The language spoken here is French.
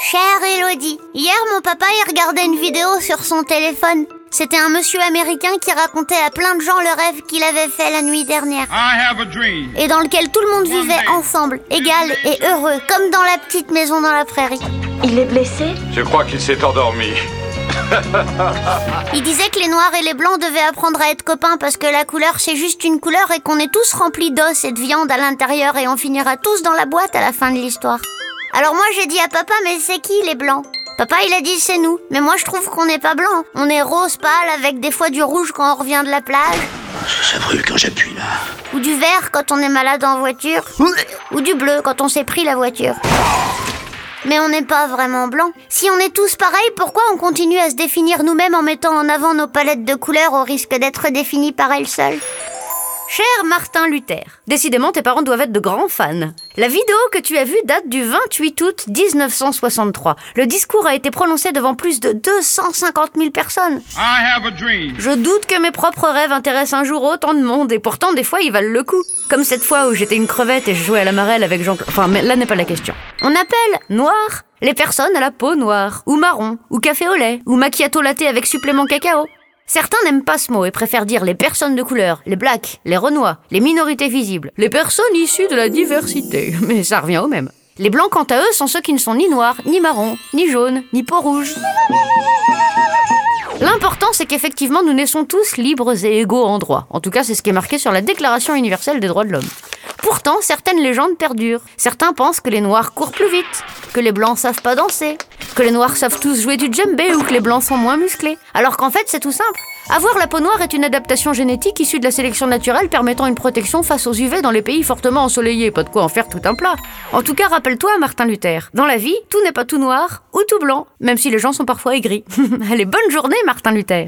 Chère Elodie, hier mon papa il regardait une vidéo sur son téléphone. C'était un monsieur américain qui racontait à plein de gens le rêve qu'il avait fait la nuit dernière. I have a dream. Et dans lequel tout le monde vivait ensemble, égal et heureux, comme dans la petite maison dans la prairie. Il est blessé? Je crois qu'il s'est endormi. Il disait que les noirs et les blancs devaient apprendre à être copains parce que la couleur c'est juste une couleur et qu'on est tous remplis d'os et de viande à l'intérieur et on finira tous dans la boîte à la fin de l'histoire. Alors moi j'ai dit à papa mais c'est qui les blancs? Papa il a dit c'est nous, mais moi je trouve qu'on n'est pas blanc. On est rose pâle avec des fois du rouge quand on revient de la plage, Ça brûle quand j'appuie là. ou du vert quand on est malade en voiture, ou du bleu quand on s'est pris la voiture. Mais on n'est pas vraiment blanc. Si on est tous pareils, pourquoi on continue à se définir nous-mêmes en mettant en avant nos palettes de couleurs au risque d'être définis par elles seules? Cher Martin Luther, décidément tes parents doivent être de grands fans. La vidéo que tu as vue date du 28 août 1963. Le discours a été prononcé devant plus de 250 000 personnes. I have a dream. Je doute que mes propres rêves intéressent un jour autant de monde, et pourtant des fois ils valent le coup. Comme cette fois où j'étais une crevette et je jouais à la marelle avec Jean... Enfin, mais là n'est pas la question. On appelle noir les personnes à la peau noire, ou marron, ou café au lait, ou macchiato latte avec supplément cacao. Certains n'aiment pas ce mot et préfèrent dire les personnes de couleur, les blacks, les renois, les minorités visibles, les personnes issues de la diversité. Mais ça revient au même. Les blancs, quant à eux, sont ceux qui ne sont ni noirs, ni marrons, ni jaunes, ni peau rouge. L'important, c'est qu'effectivement, nous naissons tous libres et égaux en droit. En tout cas, c'est ce qui est marqué sur la Déclaration universelle des droits de l'homme. Pourtant, certaines légendes perdurent. Certains pensent que les noirs courent plus vite, que les blancs savent pas danser, que les noirs savent tous jouer du djembé ou que les blancs sont moins musclés. Alors qu'en fait, c'est tout simple. Avoir la peau noire est une adaptation génétique issue de la sélection naturelle permettant une protection face aux UV dans les pays fortement ensoleillés. Pas de quoi en faire tout un plat. En tout cas, rappelle-toi, Martin Luther. Dans la vie, tout n'est pas tout noir ou tout blanc, même si les gens sont parfois aigris. Allez, bonne journée, Martin Luther.